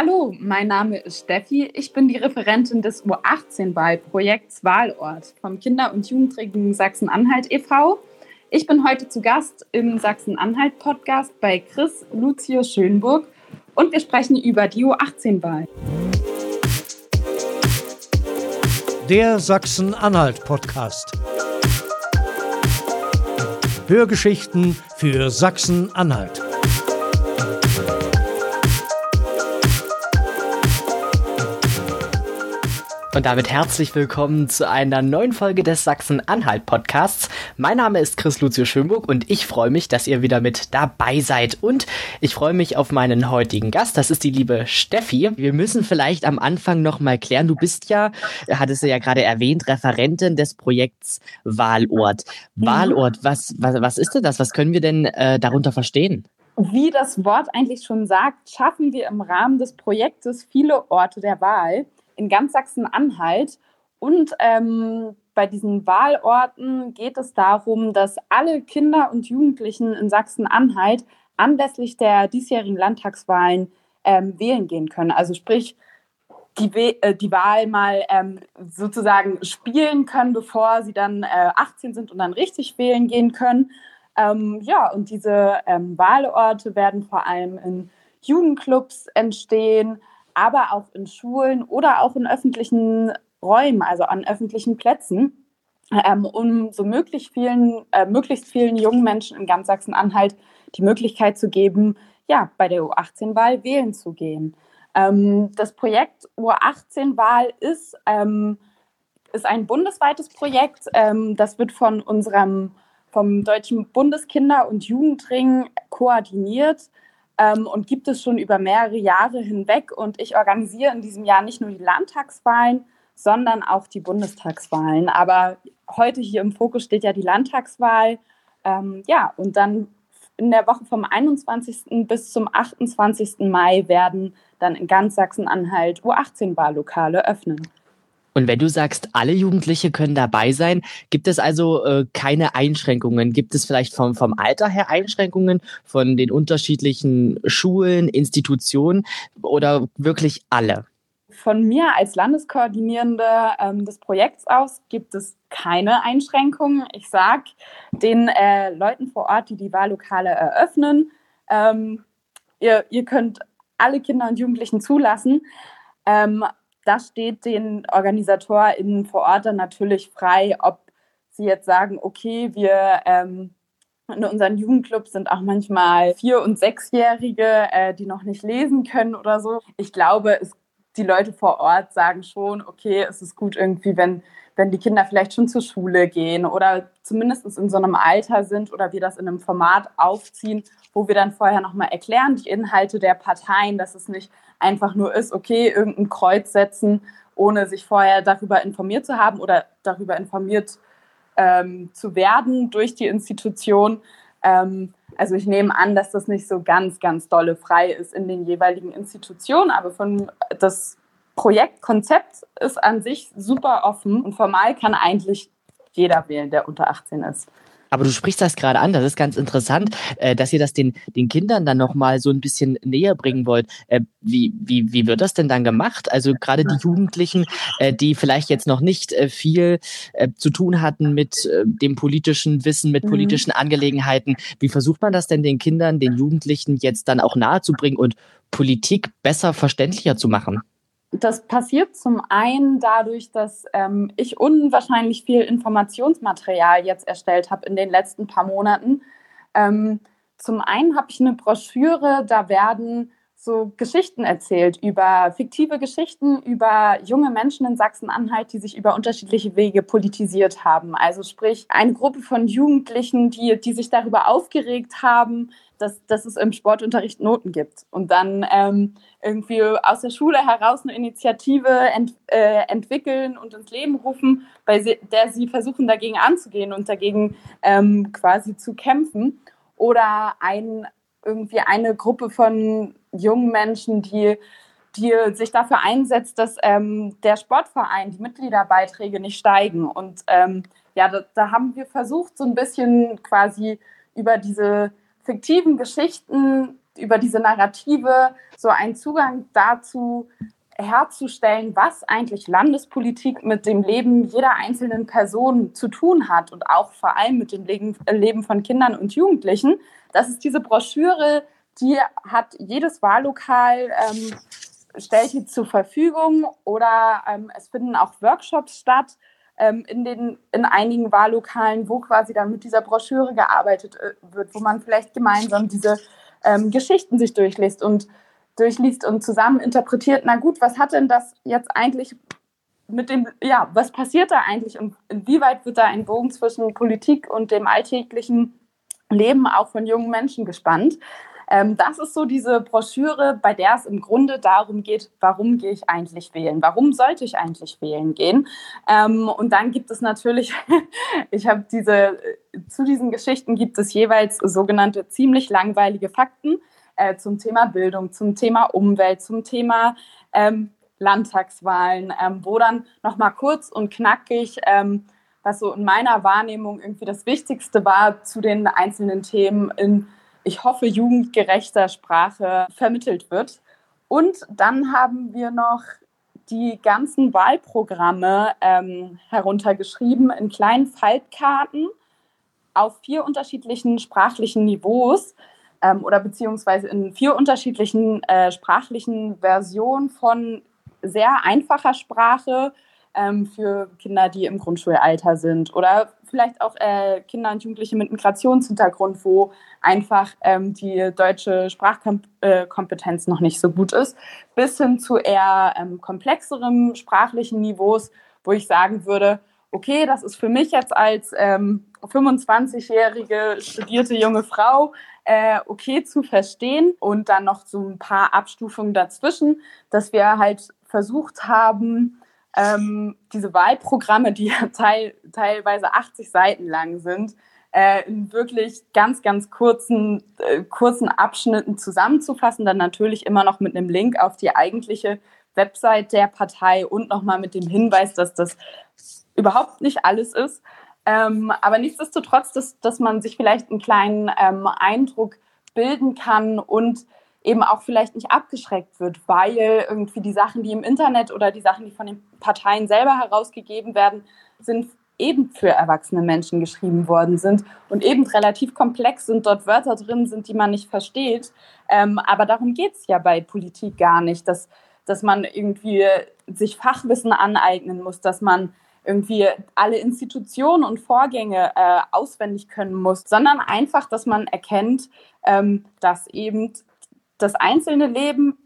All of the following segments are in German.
Hallo, mein Name ist Steffi. Ich bin die Referentin des U18-Wahlprojekts Wahlort vom Kinder- und Jugendring Sachsen-Anhalt e.V. Ich bin heute zu Gast im Sachsen-Anhalt-Podcast bei Chris Lucius Schönburg und wir sprechen über die U18-Wahl. Der Sachsen-Anhalt-Podcast. Hörgeschichten für Sachsen-Anhalt. Und damit herzlich willkommen zu einer neuen Folge des Sachsen-Anhalt-Podcasts. Mein Name ist Chris Lucio Schönburg und ich freue mich, dass ihr wieder mit dabei seid. Und ich freue mich auf meinen heutigen Gast. Das ist die liebe Steffi. Wir müssen vielleicht am Anfang nochmal klären. Du bist ja, hattest du ja gerade erwähnt, Referentin des Projekts Wahlort. Mhm. Wahlort, was, was, was ist denn das? Was können wir denn äh, darunter verstehen? Wie das Wort eigentlich schon sagt, schaffen wir im Rahmen des Projektes viele Orte der Wahl in ganz Sachsen-Anhalt. Und ähm, bei diesen Wahlorten geht es darum, dass alle Kinder und Jugendlichen in Sachsen-Anhalt anlässlich der diesjährigen Landtagswahlen ähm, wählen gehen können. Also sprich, die, äh, die Wahl mal ähm, sozusagen spielen können, bevor sie dann äh, 18 sind und dann richtig wählen gehen können. Ähm, ja, und diese ähm, Wahlorte werden vor allem in Jugendclubs entstehen, aber auch in Schulen oder auch in öffentlichen Räumen, also an öffentlichen Plätzen, ähm, um so möglichst vielen, äh, möglichst vielen jungen Menschen in ganz Sachsen-Anhalt die Möglichkeit zu geben, ja, bei der U18-Wahl wählen zu gehen. Ähm, das Projekt U18-Wahl ist, ähm, ist ein bundesweites Projekt. Ähm, das wird von unserem vom Deutschen Bundeskinder- und Jugendring koordiniert ähm, und gibt es schon über mehrere Jahre hinweg. Und ich organisiere in diesem Jahr nicht nur die Landtagswahlen, sondern auch die Bundestagswahlen. Aber heute hier im Fokus steht ja die Landtagswahl. Ähm, ja, und dann in der Woche vom 21. bis zum 28. Mai werden dann in ganz Sachsen-Anhalt U18-Wahllokale öffnen. Und wenn du sagst, alle Jugendliche können dabei sein, gibt es also äh, keine Einschränkungen? Gibt es vielleicht vom, vom Alter her Einschränkungen von den unterschiedlichen Schulen, Institutionen oder wirklich alle? Von mir als Landeskoordinierende ähm, des Projekts aus gibt es keine Einschränkungen. Ich sage den äh, Leuten vor Ort, die die Wahllokale eröffnen, ähm, ihr, ihr könnt alle Kinder und Jugendlichen zulassen. Ähm, das steht den OrganisatorInnen vor Ort dann natürlich frei, ob sie jetzt sagen, okay, wir ähm, in unseren Jugendclubs sind auch manchmal Vier- und Sechsjährige, äh, die noch nicht lesen können oder so. Ich glaube, es, die Leute vor Ort sagen schon, okay, es ist gut irgendwie, wenn, wenn die Kinder vielleicht schon zur Schule gehen oder zumindest in so einem Alter sind oder wir das in einem Format aufziehen, wo wir dann vorher nochmal erklären, die Inhalte der Parteien, dass es nicht einfach nur ist, okay, irgendein Kreuz setzen, ohne sich vorher darüber informiert zu haben oder darüber informiert ähm, zu werden durch die Institution. Ähm, also ich nehme an, dass das nicht so ganz, ganz dolle frei ist in den jeweiligen Institutionen, aber von das Projektkonzept ist an sich super offen und formal kann eigentlich jeder wählen, der unter 18 ist. Aber du sprichst das gerade an, das ist ganz interessant, äh, dass ihr das den, den Kindern dann nochmal so ein bisschen näher bringen wollt. Äh, wie, wie, wie wird das denn dann gemacht? Also gerade die Jugendlichen, äh, die vielleicht jetzt noch nicht äh, viel äh, zu tun hatten mit äh, dem politischen Wissen, mit mhm. politischen Angelegenheiten, wie versucht man das denn den Kindern, den Jugendlichen jetzt dann auch nahezubringen und Politik besser verständlicher zu machen? Das passiert zum einen dadurch, dass ähm, ich unwahrscheinlich viel Informationsmaterial jetzt erstellt habe in den letzten paar Monaten. Ähm, zum einen habe ich eine Broschüre, da werden so Geschichten erzählt über fiktive Geschichten über junge Menschen in Sachsen-Anhalt, die sich über unterschiedliche Wege politisiert haben. Also sprich eine Gruppe von Jugendlichen, die, die sich darüber aufgeregt haben, dass, dass es im Sportunterricht Noten gibt. Und dann ähm, irgendwie aus der Schule heraus eine Initiative ent, äh, entwickeln und ins Leben rufen, bei der sie versuchen, dagegen anzugehen und dagegen ähm, quasi zu kämpfen. Oder ein, irgendwie eine Gruppe von jungen Menschen, die, die sich dafür einsetzt, dass ähm, der Sportverein, die Mitgliederbeiträge nicht steigen. Und ähm, ja, da, da haben wir versucht, so ein bisschen quasi über diese fiktiven Geschichten über diese Narrative so einen Zugang dazu herzustellen, was eigentlich Landespolitik mit dem Leben jeder einzelnen Person zu tun hat und auch vor allem mit dem Leben von Kindern und Jugendlichen. Das ist diese Broschüre, die hat jedes Wahllokal ähm, stellt die zur Verfügung oder ähm, es finden auch Workshops statt ähm, in, den, in einigen Wahllokalen, wo quasi dann mit dieser Broschüre gearbeitet äh, wird, wo man vielleicht gemeinsam diese ähm, Geschichten sich durchliest und durchliest und zusammen interpretiert, na gut, was hat denn das jetzt eigentlich mit dem, ja, was passiert da eigentlich und inwieweit wird da ein Bogen zwischen Politik und dem alltäglichen Leben auch von jungen Menschen gespannt? Ähm, das ist so diese Broschüre, bei der es im Grunde darum geht, warum gehe ich eigentlich wählen? Warum sollte ich eigentlich wählen gehen? Ähm, und dann gibt es natürlich, ich habe diese, zu diesen Geschichten gibt es jeweils sogenannte ziemlich langweilige Fakten äh, zum Thema Bildung, zum Thema Umwelt, zum Thema ähm, Landtagswahlen, ähm, wo dann nochmal kurz und knackig ähm, was so in meiner Wahrnehmung irgendwie das Wichtigste war zu den einzelnen Themen in ich hoffe, jugendgerechter Sprache vermittelt wird. Und dann haben wir noch die ganzen Wahlprogramme ähm, heruntergeschrieben in kleinen Faltkarten auf vier unterschiedlichen sprachlichen Niveaus ähm, oder beziehungsweise in vier unterschiedlichen äh, sprachlichen Versionen von sehr einfacher Sprache ähm, für Kinder, die im Grundschulalter sind. Oder vielleicht auch äh, Kinder und Jugendliche mit Migrationshintergrund, wo einfach ähm, die deutsche Sprachkompetenz noch nicht so gut ist, bis hin zu eher ähm, komplexeren sprachlichen Niveaus, wo ich sagen würde, okay, das ist für mich jetzt als ähm, 25-jährige studierte junge Frau äh, okay zu verstehen und dann noch so ein paar Abstufungen dazwischen, dass wir halt versucht haben, ähm, diese Wahlprogramme, die ja teil, teilweise 80 Seiten lang sind, äh, in wirklich ganz, ganz kurzen, äh, kurzen Abschnitten zusammenzufassen, dann natürlich immer noch mit einem Link auf die eigentliche Website der Partei und nochmal mit dem Hinweis, dass das überhaupt nicht alles ist. Ähm, aber nichtsdestotrotz, dass, dass man sich vielleicht einen kleinen ähm, Eindruck bilden kann und eben auch vielleicht nicht abgeschreckt wird, weil irgendwie die Sachen, die im Internet oder die Sachen, die von den Parteien selber herausgegeben werden, sind eben für erwachsene Menschen geschrieben worden sind und eben relativ komplex sind, dort Wörter drin sind, die man nicht versteht. Ähm, aber darum geht es ja bei Politik gar nicht, dass, dass man irgendwie sich Fachwissen aneignen muss, dass man irgendwie alle Institutionen und Vorgänge äh, auswendig können muss, sondern einfach, dass man erkennt, ähm, dass eben das einzelne Leben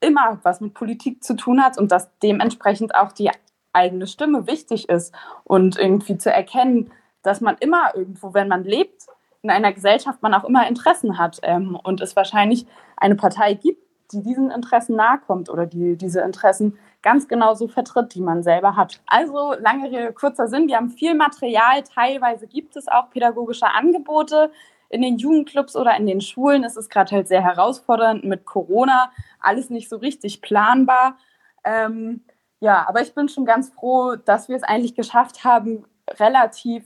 immer was mit Politik zu tun hat und dass dementsprechend auch die eigene Stimme wichtig ist und irgendwie zu erkennen, dass man immer irgendwo, wenn man lebt, in einer Gesellschaft man auch immer Interessen hat ähm, und es wahrscheinlich eine Partei gibt, die diesen Interessen nahe kommt oder die diese Interessen ganz genau so vertritt, die man selber hat. Also lange Rede, kurzer Sinn, wir haben viel Material, teilweise gibt es auch pädagogische Angebote, in den Jugendclubs oder in den Schulen ist es gerade halt sehr herausfordernd mit Corona, alles nicht so richtig planbar. Ähm, ja, aber ich bin schon ganz froh, dass wir es eigentlich geschafft haben, relativ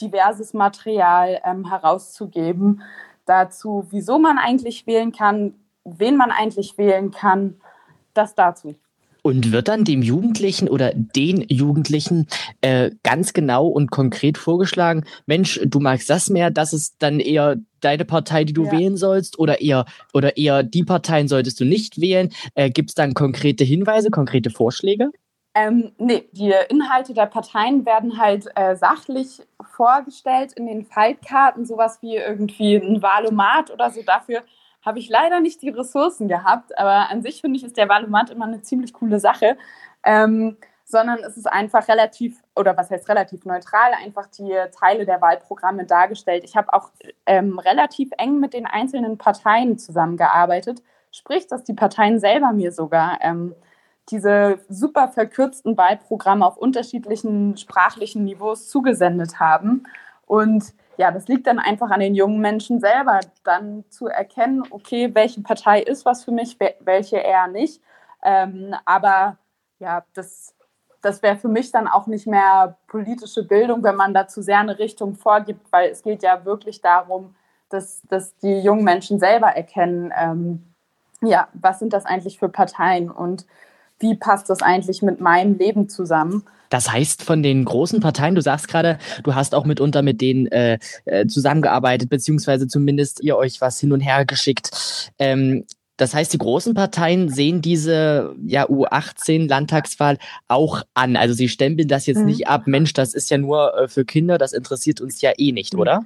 diverses Material ähm, herauszugeben dazu, wieso man eigentlich wählen kann, wen man eigentlich wählen kann. Das dazu. Und wird dann dem Jugendlichen oder den Jugendlichen äh, ganz genau und konkret vorgeschlagen, Mensch, du magst das mehr, das ist dann eher deine Partei, die du ja. wählen sollst, oder eher, oder eher die Parteien solltest du nicht wählen? Äh, Gibt es dann konkrete Hinweise, konkrete Vorschläge? Ähm, nee, die Inhalte der Parteien werden halt äh, sachlich vorgestellt in den Faltkarten, sowas wie irgendwie ein Wahlomat oder so. Dafür habe ich leider nicht die Ressourcen gehabt, aber an sich finde ich, ist der Wahlomat immer eine ziemlich coole Sache. Ähm, sondern es ist einfach relativ, oder was heißt relativ neutral, einfach die Teile der Wahlprogramme dargestellt. Ich habe auch ähm, relativ eng mit den einzelnen Parteien zusammengearbeitet, sprich, dass die Parteien selber mir sogar ähm, diese super verkürzten Wahlprogramme auf unterschiedlichen sprachlichen Niveaus zugesendet haben. Und ja, das liegt dann einfach an den jungen Menschen selber, dann zu erkennen, okay, welche Partei ist was für mich, welche eher nicht. Ähm, aber ja, das, das wäre für mich dann auch nicht mehr politische Bildung, wenn man da zu sehr eine Richtung vorgibt, weil es geht ja wirklich darum, dass, dass die jungen Menschen selber erkennen, ähm, ja, was sind das eigentlich für Parteien und wie passt das eigentlich mit meinem Leben zusammen? Das heißt, von den großen Parteien, du sagst gerade, du hast auch mitunter mit denen äh, äh, zusammengearbeitet, beziehungsweise zumindest ihr euch was hin und her geschickt. Ähm, das heißt, die großen Parteien sehen diese ja, U18-Landtagswahl auch an. Also sie stempeln das jetzt mhm. nicht ab, Mensch, das ist ja nur äh, für Kinder, das interessiert uns ja eh nicht, mhm. oder?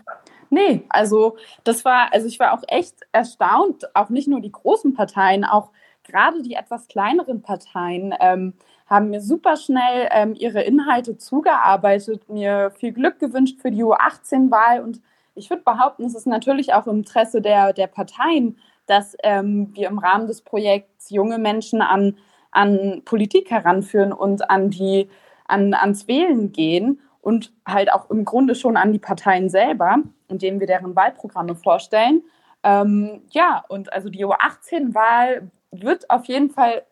Nee, also das war, also ich war auch echt erstaunt, auch nicht nur die großen Parteien, auch gerade die etwas kleineren Parteien ähm, haben mir super schnell ähm, ihre Inhalte zugearbeitet, mir viel Glück gewünscht für die U18-Wahl und ich würde behaupten, es ist natürlich auch im Interesse der, der Parteien, dass ähm, wir im Rahmen des Projekts junge Menschen an, an Politik heranführen und an die, an, ans Wählen gehen und halt auch im Grunde schon an die Parteien selber, indem wir deren Wahlprogramme vorstellen. Ähm, ja, und also die U18-Wahl wird auf jeden Fall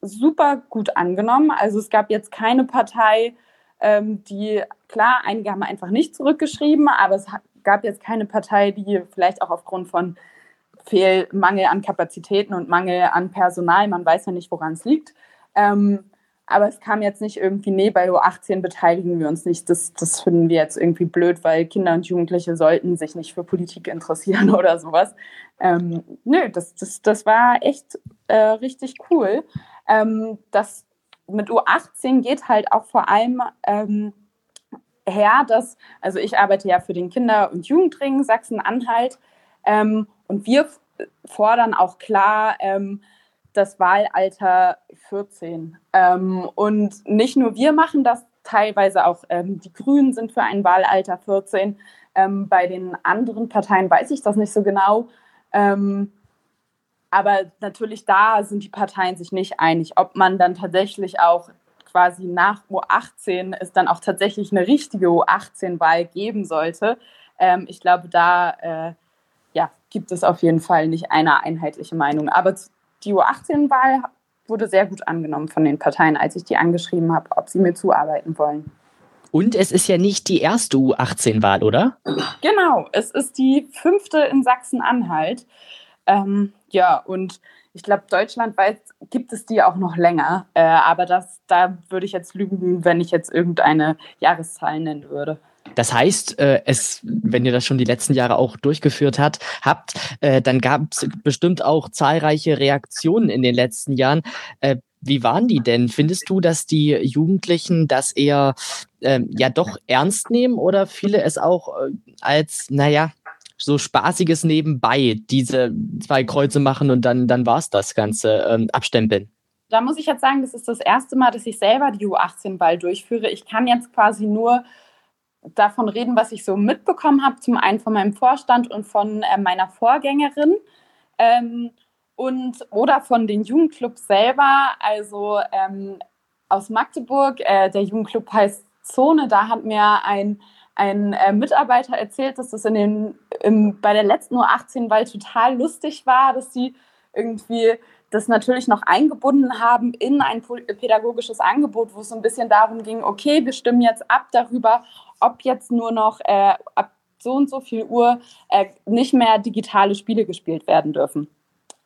super gut angenommen. Also es gab jetzt keine Partei, ähm, die, klar, einige haben einfach nicht zurückgeschrieben, aber es gab jetzt keine Partei, die vielleicht auch aufgrund von Fehl, Mangel an Kapazitäten und Mangel an Personal, man weiß ja nicht, woran es liegt. Ähm, aber es kam jetzt nicht irgendwie, nee, bei U18 beteiligen wir uns nicht. Das, das finden wir jetzt irgendwie blöd, weil Kinder und Jugendliche sollten sich nicht für Politik interessieren oder sowas. Ähm, nö, das, das, das war echt äh, richtig cool. Ähm, das mit U18 geht halt auch vor allem ähm, her, dass, also ich arbeite ja für den Kinder- und Jugendring Sachsen-Anhalt ähm, und wir fordern auch klar, ähm, das Wahlalter 14. Ähm, und nicht nur wir machen das, teilweise auch ähm, die Grünen sind für ein Wahlalter 14. Ähm, bei den anderen Parteien weiß ich das nicht so genau. Ähm, aber natürlich da sind die Parteien sich nicht einig, ob man dann tatsächlich auch quasi nach U18 es dann auch tatsächlich eine richtige U18-Wahl geben sollte. Ähm, ich glaube, da äh, ja, gibt es auf jeden Fall nicht eine einheitliche Meinung. Aber die U18-Wahl wurde sehr gut angenommen von den Parteien, als ich die angeschrieben habe, ob sie mir zuarbeiten wollen. Und es ist ja nicht die erste U18-Wahl, oder? Genau, es ist die fünfte in Sachsen-Anhalt. Ähm, ja, und ich glaube, deutschlandweit gibt es die auch noch länger. Äh, aber das, da würde ich jetzt lügen, wenn ich jetzt irgendeine Jahreszahl nennen würde. Das heißt, äh, es, wenn ihr das schon die letzten Jahre auch durchgeführt hat, habt, äh, dann gab es bestimmt auch zahlreiche Reaktionen in den letzten Jahren. Äh, wie waren die denn? Findest du, dass die Jugendlichen das eher ähm, ja doch ernst nehmen oder viele es auch äh, als, naja, so spaßiges Nebenbei, diese zwei Kreuze machen und dann, dann war es das Ganze, ähm, abstempeln? Da muss ich jetzt sagen, das ist das erste Mal, dass ich selber die U18-Ball durchführe. Ich kann jetzt quasi nur davon reden, was ich so mitbekommen habe. Zum einen von meinem Vorstand und von äh, meiner Vorgängerin. Ähm, und, oder von den Jugendclubs selber. Also ähm, aus Magdeburg, äh, der Jugendclub heißt Zone, da hat mir ein, ein äh, Mitarbeiter erzählt, dass das in den, im, bei der letzten U18-Wahl total lustig war, dass sie irgendwie das natürlich noch eingebunden haben in ein pädagogisches Angebot, wo es so ein bisschen darum ging, okay, wir stimmen jetzt ab darüber, ob jetzt nur noch äh, ab so und so viel Uhr äh, nicht mehr digitale Spiele gespielt werden dürfen.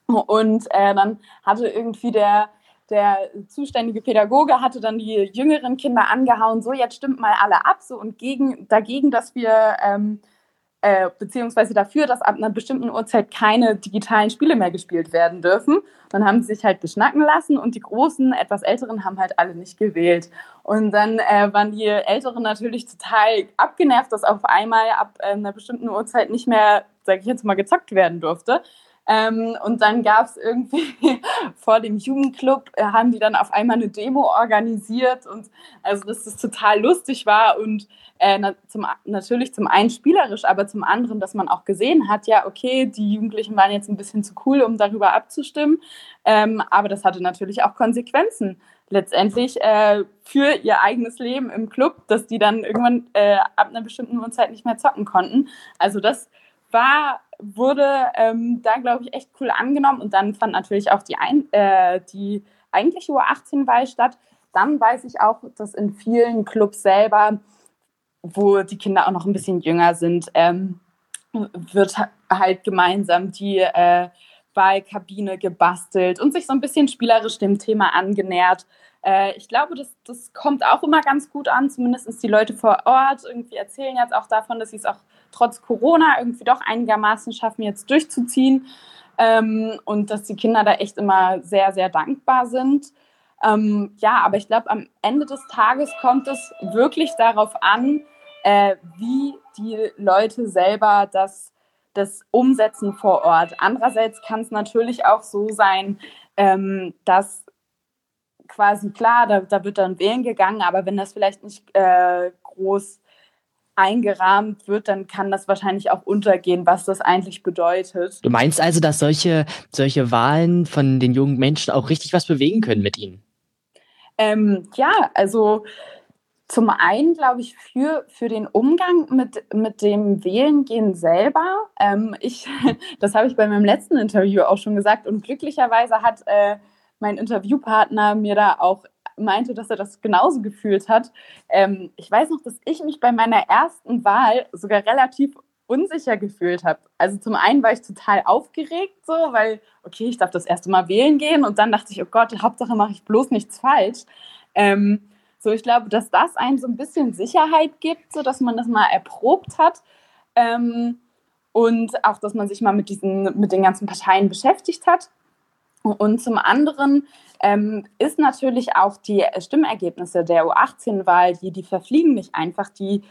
Und äh, dann hatte irgendwie der, der zuständige Pädagoge hatte dann die jüngeren Kinder angehauen, so jetzt stimmt mal alle ab, so und gegen, dagegen, dass wir ähm, äh, beziehungsweise dafür, dass ab einer bestimmten Uhrzeit keine digitalen Spiele mehr gespielt werden dürfen. Dann haben sie sich halt beschnacken lassen und die Großen, etwas Älteren haben halt alle nicht gewählt. Und dann äh, waren die Älteren natürlich total abgenervt, dass auf einmal ab äh, einer bestimmten Uhrzeit nicht mehr, sage ich jetzt mal, gezockt werden durfte. Ähm, und dann gab es irgendwie vor dem Jugendclub, äh, haben die dann auf einmal eine Demo organisiert und also, dass das total lustig war und äh, na, zum, natürlich zum einen spielerisch, aber zum anderen, dass man auch gesehen hat, ja, okay, die Jugendlichen waren jetzt ein bisschen zu cool, um darüber abzustimmen, ähm, aber das hatte natürlich auch Konsequenzen letztendlich äh, für ihr eigenes Leben im Club, dass die dann irgendwann äh, ab einer bestimmten Uhrzeit nicht mehr zocken konnten. Also das war, wurde ähm, da, glaube ich, echt cool angenommen. Und dann fand natürlich auch die, ein, äh, die eigentliche U18-Wahl statt. Dann weiß ich auch, dass in vielen Clubs selber, wo die Kinder auch noch ein bisschen jünger sind, ähm, wird halt gemeinsam die äh, Wahlkabine gebastelt und sich so ein bisschen spielerisch dem Thema angenähert. Äh, ich glaube, das, das kommt auch immer ganz gut an, zumindest die Leute vor Ort irgendwie erzählen jetzt auch davon, dass sie es auch trotz Corona irgendwie doch einigermaßen schaffen, jetzt durchzuziehen ähm, und dass die Kinder da echt immer sehr, sehr dankbar sind. Ähm, ja, aber ich glaube, am Ende des Tages kommt es wirklich darauf an, äh, wie die Leute selber das, das umsetzen vor Ort. Andererseits kann es natürlich auch so sein, ähm, dass quasi klar, da, da wird dann wählen gegangen, aber wenn das vielleicht nicht äh, groß eingerahmt wird, dann kann das wahrscheinlich auch untergehen, was das eigentlich bedeutet. Du meinst also, dass solche, solche Wahlen von den jungen Menschen auch richtig was bewegen können mit ihnen? Ähm, ja, also zum einen glaube ich für, für den Umgang mit, mit dem Wählengehen selber. Ähm, ich, das habe ich bei meinem letzten Interview auch schon gesagt und glücklicherweise hat äh, mein Interviewpartner mir da auch meinte, dass er das genauso gefühlt hat. Ähm, ich weiß noch, dass ich mich bei meiner ersten Wahl sogar relativ unsicher gefühlt habe. Also zum einen war ich total aufgeregt, so, weil, okay, ich darf das erste Mal wählen gehen und dann dachte ich, oh Gott, Hauptsache mache ich bloß nichts falsch. Ähm, so, ich glaube, dass das einen so ein bisschen Sicherheit gibt, so dass man das mal erprobt hat. Ähm, und auch, dass man sich mal mit diesen, mit den ganzen Parteien beschäftigt hat. Und zum anderen ähm, ist natürlich auch die Stimmergebnisse der U18-Wahl, die, die verfliegen nicht einfach, die,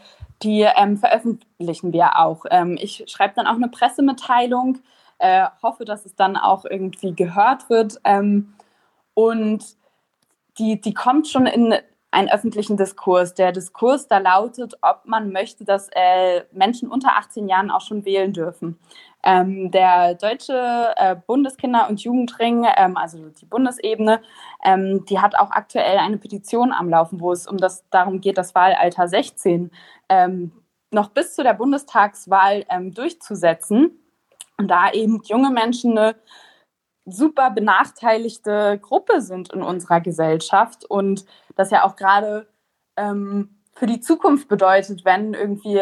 die ähm, veröffentlichen wir auch. Ähm, ich schreibe dann auch eine Pressemitteilung, äh, hoffe, dass es dann auch irgendwie gehört wird. Ähm, und die, die kommt schon in einen öffentlichen Diskurs. Der Diskurs da lautet, ob man möchte, dass äh, Menschen unter 18 Jahren auch schon wählen dürfen. Ähm, der Deutsche äh, Bundeskinder- und Jugendring, ähm, also die Bundesebene, ähm, die hat auch aktuell eine Petition am Laufen, wo es um das darum geht, das Wahlalter 16 ähm, noch bis zu der Bundestagswahl ähm, durchzusetzen. Und da eben junge Menschen eine super benachteiligte Gruppe sind in unserer Gesellschaft und das ja auch gerade ähm, für die Zukunft bedeutet, wenn irgendwie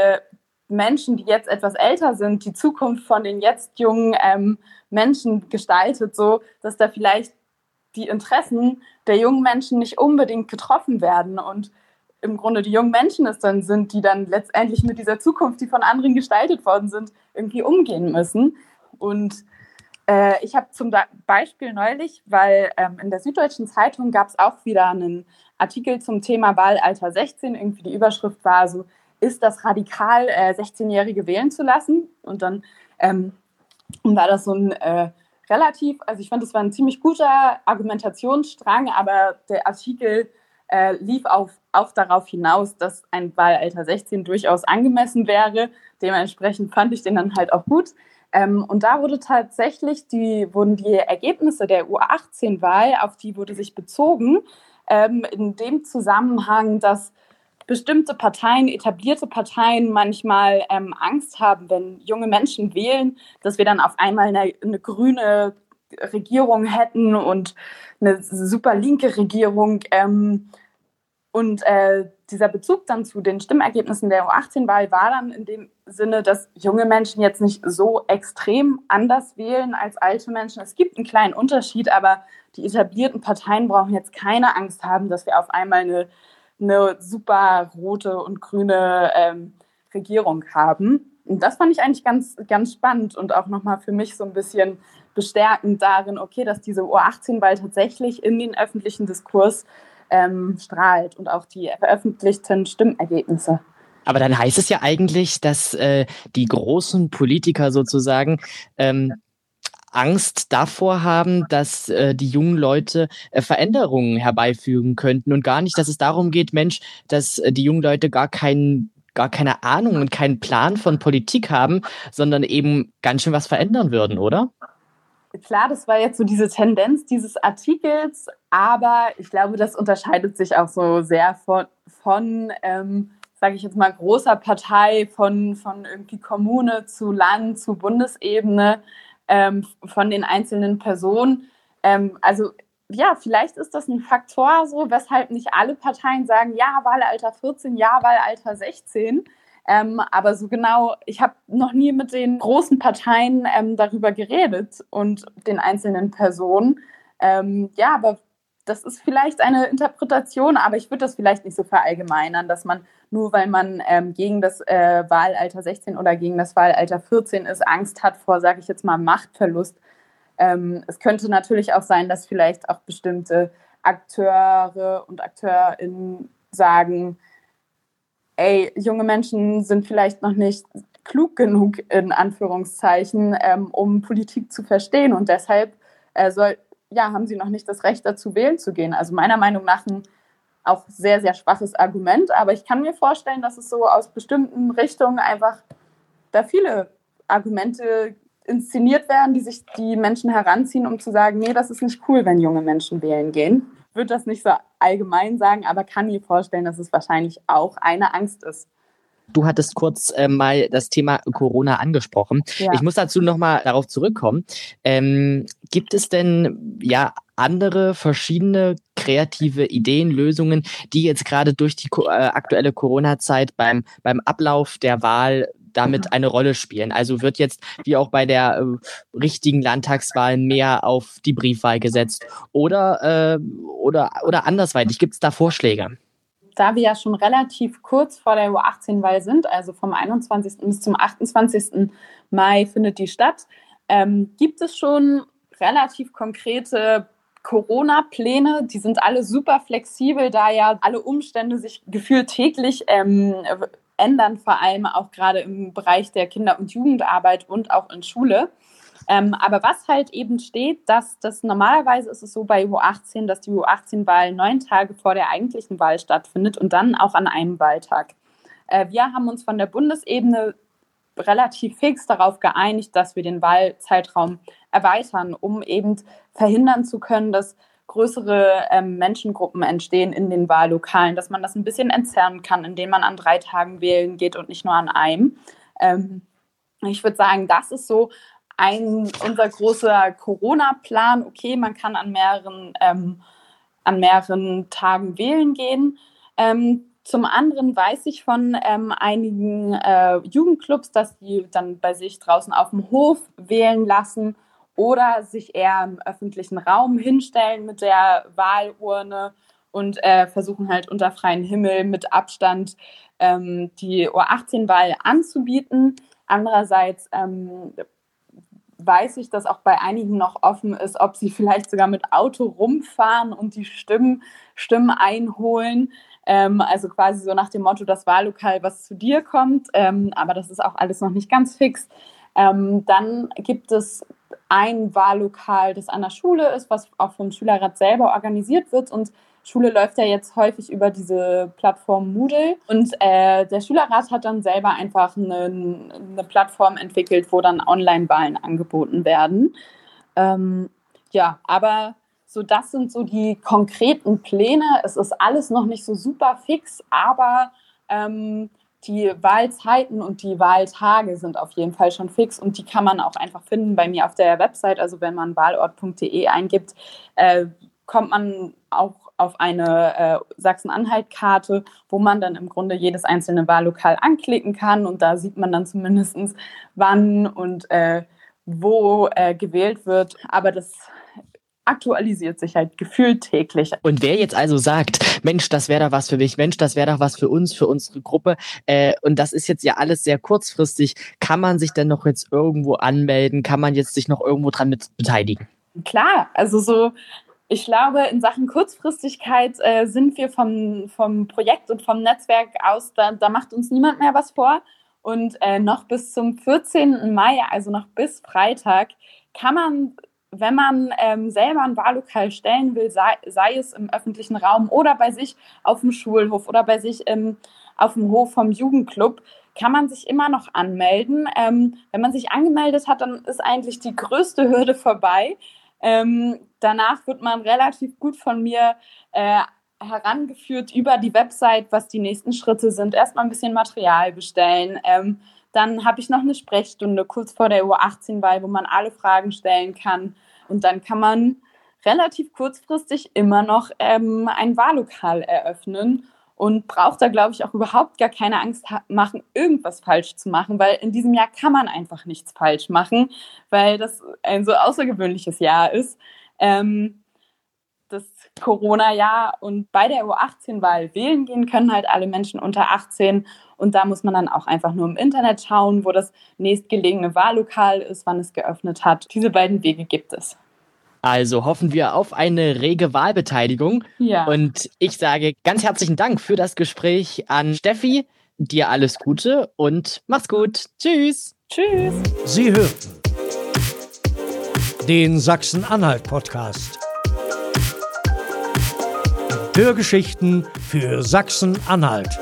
Menschen, die jetzt etwas älter sind, die Zukunft von den jetzt jungen ähm, Menschen gestaltet, so dass da vielleicht die Interessen der jungen Menschen nicht unbedingt getroffen werden und im Grunde die jungen Menschen es dann sind, die dann letztendlich mit dieser Zukunft, die von anderen gestaltet worden sind, irgendwie umgehen müssen. Und äh, ich habe zum Beispiel neulich, weil ähm, in der Süddeutschen Zeitung gab es auch wieder einen Artikel zum Thema Wahlalter 16, irgendwie die Überschrift war so, ist das radikal, äh, 16-Jährige wählen zu lassen. Und dann ähm, war das so ein äh, relativ, also ich fand, das war ein ziemlich guter Argumentationsstrang, aber der Artikel äh, lief auf, auch darauf hinaus, dass ein Wahlalter 16 durchaus angemessen wäre. Dementsprechend fand ich den dann halt auch gut. Ähm, und da wurde tatsächlich die, wurden die Ergebnisse der U18-Wahl, auf die wurde sich bezogen, ähm, in dem Zusammenhang, dass bestimmte Parteien, etablierte Parteien manchmal ähm, Angst haben, wenn junge Menschen wählen, dass wir dann auf einmal eine, eine grüne Regierung hätten und eine super linke Regierung. Ähm, und äh, dieser Bezug dann zu den Stimmergebnissen der U18-Wahl war dann in dem Sinne, dass junge Menschen jetzt nicht so extrem anders wählen als alte Menschen. Es gibt einen kleinen Unterschied, aber die etablierten Parteien brauchen jetzt keine Angst haben, dass wir auf einmal eine eine super rote und grüne ähm, Regierung haben. Und das fand ich eigentlich ganz, ganz spannend und auch nochmal für mich so ein bisschen bestärkend darin, okay, dass diese U18-Wahl tatsächlich in den öffentlichen Diskurs ähm, strahlt und auch die veröffentlichten Stimmergebnisse. Aber dann heißt es ja eigentlich, dass äh, die großen Politiker sozusagen ähm, Angst davor haben, dass äh, die jungen Leute äh, Veränderungen herbeifügen könnten und gar nicht, dass es darum geht, Mensch, dass äh, die jungen Leute gar keinen gar keine Ahnung und keinen Plan von Politik haben, sondern eben ganz schön was verändern würden, oder? Klar, das war jetzt so diese Tendenz dieses Artikels, aber ich glaube, das unterscheidet sich auch so sehr von, von ähm, sage ich jetzt mal, großer Partei, von, von irgendwie Kommune zu Land zu Bundesebene ähm, von den einzelnen Personen. Ähm, also ja, vielleicht ist das ein Faktor so, weshalb nicht alle Parteien sagen, ja, Wahlalter 14, ja, Wahlalter 16. Ähm, aber so genau, ich habe noch nie mit den großen Parteien ähm, darüber geredet und den einzelnen Personen. Ähm, ja, aber das ist vielleicht eine Interpretation, aber ich würde das vielleicht nicht so verallgemeinern, dass man nur weil man ähm, gegen das äh, Wahlalter 16 oder gegen das Wahlalter 14 ist, Angst hat vor, sage ich jetzt mal, Machtverlust. Ähm, es könnte natürlich auch sein, dass vielleicht auch bestimmte Akteure und Akteurinnen sagen, ey, junge Menschen sind vielleicht noch nicht klug genug, in Anführungszeichen, ähm, um Politik zu verstehen und deshalb äh, soll, ja, haben sie noch nicht das Recht dazu, wählen zu gehen. Also meiner Meinung nach ein auch sehr, sehr schwaches Argument, aber ich kann mir vorstellen, dass es so aus bestimmten Richtungen einfach da viele Argumente inszeniert werden, die sich die Menschen heranziehen, um zu sagen, nee, das ist nicht cool, wenn junge Menschen wählen gehen. Ich würde das nicht so allgemein sagen, aber kann mir vorstellen, dass es wahrscheinlich auch eine Angst ist. Du hattest kurz äh, mal das Thema Corona angesprochen. Ja. Ich muss dazu nochmal darauf zurückkommen. Ähm, gibt es denn ja andere verschiedene kreative Ideen, Lösungen, die jetzt gerade durch die äh, aktuelle Corona-Zeit beim, beim Ablauf der Wahl damit eine Rolle spielen. Also wird jetzt wie auch bei der äh, richtigen Landtagswahl mehr auf die Briefwahl gesetzt oder, äh, oder, oder andersweitig. Gibt es da Vorschläge? da wir ja schon relativ kurz vor der U18-Wahl sind, also vom 21. bis zum 28. Mai findet die statt, ähm, gibt es schon relativ konkrete Corona-Pläne. Die sind alle super flexibel, da ja alle Umstände sich gefühlt täglich ähm, ändern, vor allem auch gerade im Bereich der Kinder- und Jugendarbeit und auch in Schule. Ähm, aber was halt eben steht, dass das normalerweise ist es so bei U18, dass die U18-Wahl neun Tage vor der eigentlichen Wahl stattfindet und dann auch an einem Wahltag. Äh, wir haben uns von der Bundesebene relativ fix darauf geeinigt, dass wir den Wahlzeitraum erweitern, um eben verhindern zu können, dass größere ähm, Menschengruppen entstehen in den Wahllokalen, dass man das ein bisschen entzerren kann, indem man an drei Tagen wählen geht und nicht nur an einem. Ähm, ich würde sagen, das ist so ein, unser großer Corona-Plan, okay, man kann an mehreren, ähm, an mehreren Tagen wählen gehen. Ähm, zum anderen weiß ich von ähm, einigen äh, Jugendclubs, dass die dann bei sich draußen auf dem Hof wählen lassen oder sich eher im öffentlichen Raum hinstellen mit der Wahlurne und äh, versuchen halt unter freiem Himmel mit Abstand ähm, die U18-Wahl anzubieten. Andererseits ähm, weiß ich, dass auch bei einigen noch offen ist, ob sie vielleicht sogar mit Auto rumfahren und die Stimmen, Stimmen einholen. Ähm, also quasi so nach dem Motto, das Wahllokal, was zu dir kommt. Ähm, aber das ist auch alles noch nicht ganz fix. Ähm, dann gibt es ein Wahllokal, das an der Schule ist, was auch vom Schülerrat selber organisiert wird und Schule läuft ja jetzt häufig über diese Plattform Moodle und äh, der Schülerrat hat dann selber einfach eine, eine Plattform entwickelt, wo dann Online-Wahlen angeboten werden. Ähm, ja, aber so das sind so die konkreten Pläne. Es ist alles noch nicht so super fix, aber ähm, die Wahlzeiten und die Wahltage sind auf jeden Fall schon fix und die kann man auch einfach finden bei mir auf der Website. Also wenn man wahlort.de eingibt, äh, kommt man auch auf eine äh, Sachsen-Anhalt-Karte, wo man dann im Grunde jedes einzelne Wahllokal anklicken kann und da sieht man dann zumindest, wann und äh, wo äh, gewählt wird. Aber das aktualisiert sich halt gefühlt täglich. Und wer jetzt also sagt, Mensch, das wäre doch was für mich, Mensch, das wäre doch was für uns, für unsere Gruppe, äh, und das ist jetzt ja alles sehr kurzfristig, kann man sich denn noch jetzt irgendwo anmelden? Kann man jetzt sich noch irgendwo dran mit beteiligen? Klar, also so ich glaube, in Sachen Kurzfristigkeit äh, sind wir vom, vom Projekt und vom Netzwerk aus, da, da macht uns niemand mehr was vor. Und äh, noch bis zum 14. Mai, also noch bis Freitag, kann man, wenn man ähm, selber ein Wahllokal stellen will, sei, sei, es im öffentlichen Raum oder bei sich auf dem Schulhof oder bei sich im, auf dem Hof vom Jugendclub, kann man sich immer noch anmelden. Ähm, wenn man sich angemeldet hat, dann ist eigentlich die größte Hürde vorbei. Ähm, danach wird man relativ gut von mir äh, herangeführt über die Website, was die nächsten Schritte sind. Erstmal ein bisschen Material bestellen. Ähm, dann habe ich noch eine Sprechstunde kurz vor der U18-Wahl, wo man alle Fragen stellen kann. Und dann kann man relativ kurzfristig immer noch ähm, ein Wahllokal eröffnen und braucht da, glaube ich, auch überhaupt gar keine Angst machen, irgendwas falsch zu machen, weil in diesem Jahr kann man einfach nichts falsch machen, weil das ein so außergewöhnliches Jahr ist. Ähm, Corona-Jahr und bei der U18-Wahl wählen gehen können halt alle Menschen unter 18 und da muss man dann auch einfach nur im Internet schauen, wo das nächstgelegene Wahllokal ist, wann es geöffnet hat. Diese beiden Wege gibt es. Also hoffen wir auf eine rege Wahlbeteiligung. Ja. Und ich sage ganz herzlichen Dank für das Gespräch an Steffi. Dir alles Gute und mach's gut. Tschüss. Tschüss. Sie hörten den Sachsen-Anhalt-Podcast. Hörgeschichten für Sachsen-Anhalt.